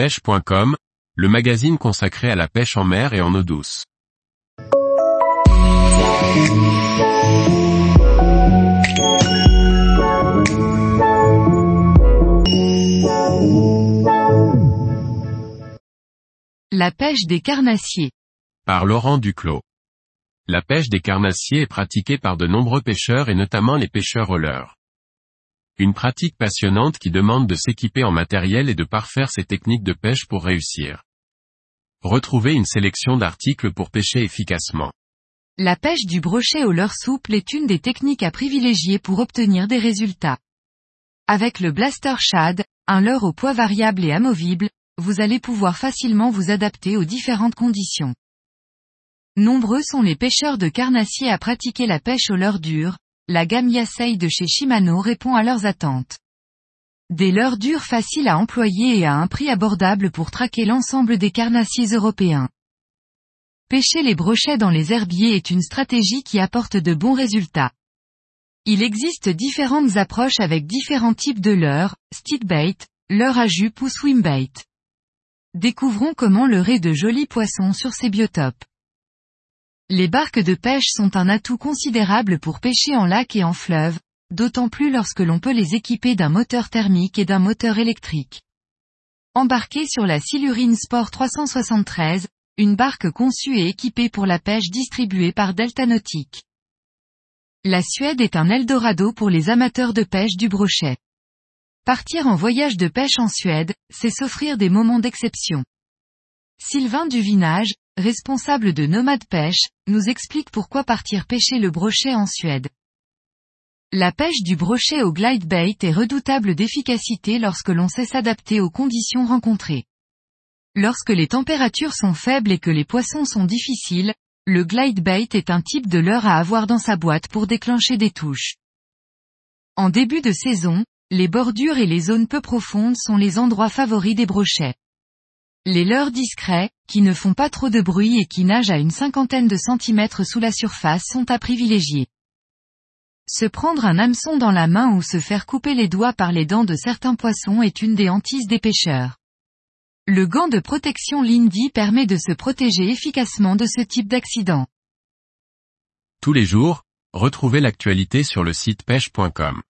pêche.com, le magazine consacré à la pêche en mer et en eau douce. La pêche des carnassiers. Par Laurent Duclos. La pêche des carnassiers est pratiquée par de nombreux pêcheurs et notamment les pêcheurs au leurre. Une pratique passionnante qui demande de s'équiper en matériel et de parfaire ses techniques de pêche pour réussir. Retrouvez une sélection d'articles pour pêcher efficacement. La pêche du brochet au leurre souple est une des techniques à privilégier pour obtenir des résultats. Avec le Blaster Shad, un leurre au poids variable et amovible, vous allez pouvoir facilement vous adapter aux différentes conditions. Nombreux sont les pêcheurs de carnassiers à pratiquer la pêche au leurre dur, la gamme Yasei de chez Shimano répond à leurs attentes. Des leurres durs faciles à employer et à un prix abordable pour traquer l'ensemble des carnassiers européens. Pêcher les brochets dans les herbiers est une stratégie qui apporte de bons résultats. Il existe différentes approches avec différents types de leurres, stickbait, leurre à jupe ou swimbait. Découvrons comment leurrer de jolis poissons sur ces biotopes. Les barques de pêche sont un atout considérable pour pêcher en lac et en fleuve, d'autant plus lorsque l'on peut les équiper d'un moteur thermique et d'un moteur électrique. Embarqué sur la Silurine Sport 373, une barque conçue et équipée pour la pêche distribuée par Delta Nautique. La Suède est un Eldorado pour les amateurs de pêche du brochet. Partir en voyage de pêche en Suède, c'est s'offrir des moments d'exception. Sylvain Duvinage, responsable de Nomade Pêche, nous explique pourquoi partir pêcher le brochet en Suède. La pêche du brochet au glide bait est redoutable d'efficacité lorsque l'on sait s'adapter aux conditions rencontrées. Lorsque les températures sont faibles et que les poissons sont difficiles, le glide bait est un type de leurre à avoir dans sa boîte pour déclencher des touches. En début de saison, les bordures et les zones peu profondes sont les endroits favoris des brochets. Les leurres discrets, qui ne font pas trop de bruit et qui nagent à une cinquantaine de centimètres sous la surface sont à privilégier. Se prendre un hameçon dans la main ou se faire couper les doigts par les dents de certains poissons est une des hantises des pêcheurs. Le gant de protection Lindy permet de se protéger efficacement de ce type d'accident. Tous les jours, retrouvez l'actualité sur le site pêche.com.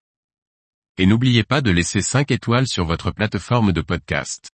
Et n'oubliez pas de laisser 5 étoiles sur votre plateforme de podcast.